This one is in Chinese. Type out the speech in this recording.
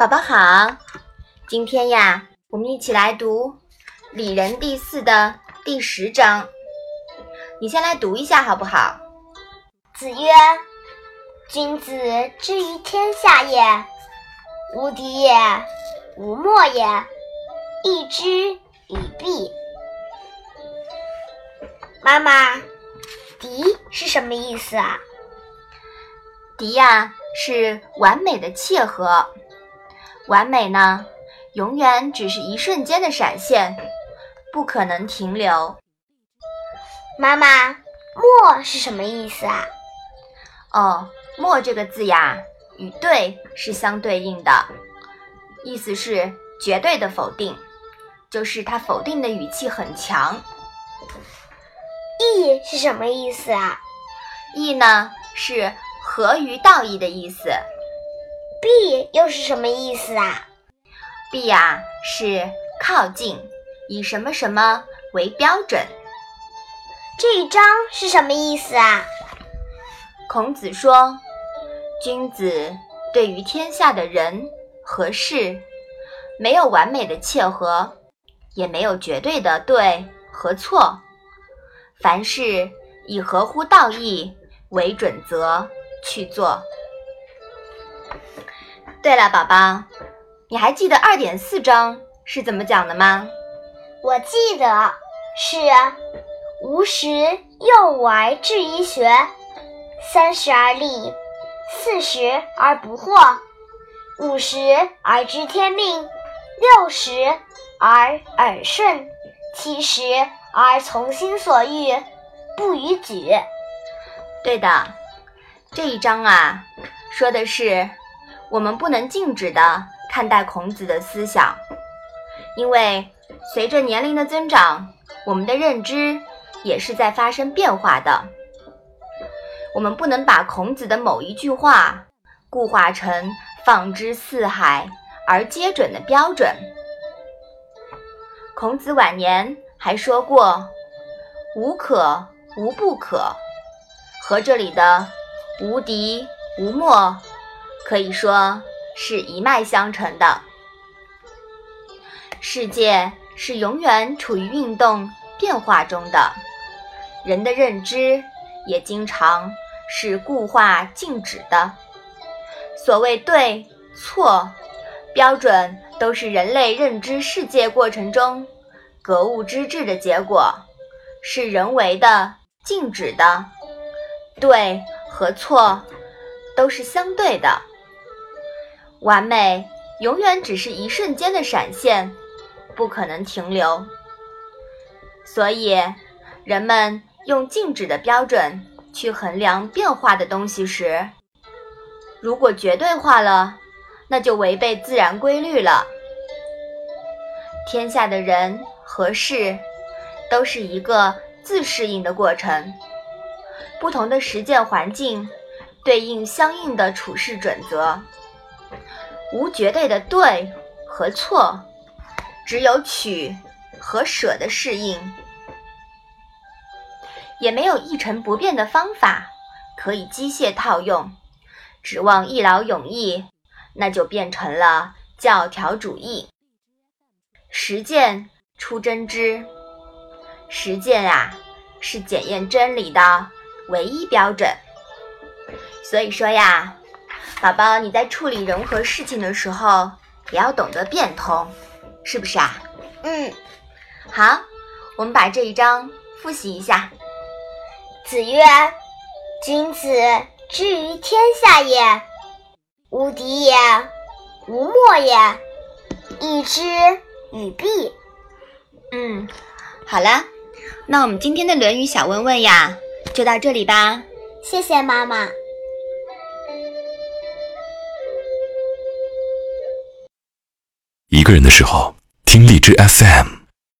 宝宝好，今天呀，我们一起来读《礼仁》第四的第十章。你先来读一下好不好？子曰：“君子之于天下也，无敌也，无莫也，义之与弊。”妈妈，“敌”是什么意思啊？“敌”呀，是完美的契合。完美呢，永远只是一瞬间的闪现，不可能停留。妈妈，“莫”是什么意思啊？哦，“莫”这个字呀，与“对”是相对应的，意思是绝对的否定，就是它否定的语气很强。义是什么意思啊？义呢，是合于道义的意思。弊又是什么意思啊？弊呀是靠近，以什么什么为标准。这一章是什么意思啊？孔子说，君子对于天下的人和事，没有完美的切合，也没有绝对的对和错，凡事以合乎道义为准则去做。对了，宝宝，你还记得二点四章是怎么讲的吗？我记得是吾十幼吾而志于学，三十而立，四十而不惑，五十而知天命，六十而耳顺，七十而从心所欲，不逾矩。对的，这一章啊，说的是。我们不能静止地看待孔子的思想，因为随着年龄的增长，我们的认知也是在发生变化的。我们不能把孔子的某一句话固化成放之四海而皆准的标准。孔子晚年还说过：“无可无不可”，和这里的“无敌无莫”。可以说是一脉相承的。世界是永远处于运动变化中的，人的认知也经常是固化静止的。所谓对错标准，都是人类认知世界过程中格物致知的结果，是人为的静止的。对和错都是相对的。完美永远只是一瞬间的闪现，不可能停留。所以，人们用静止的标准去衡量变化的东西时，如果绝对化了，那就违背自然规律了。天下的人和事，都是一个自适应的过程，不同的实践环境，对应相应的处事准则。无绝对的对和错，只有取和舍的适应，也没有一成不变的方法可以机械套用。指望一劳永逸，那就变成了教条主义。实践出真知，实践啊是检验真理的唯一标准。所以说呀。宝宝，你在处理人和事情的时候，也要懂得变通，是不是啊？嗯，好，我们把这一章复习一下。子曰：“君子之于天下也，无敌也，无莫也，义之与弊。”嗯，好了，那我们今天的《论语》小问问呀，就到这里吧。谢谢妈妈。个人的时候，听荔枝 FM。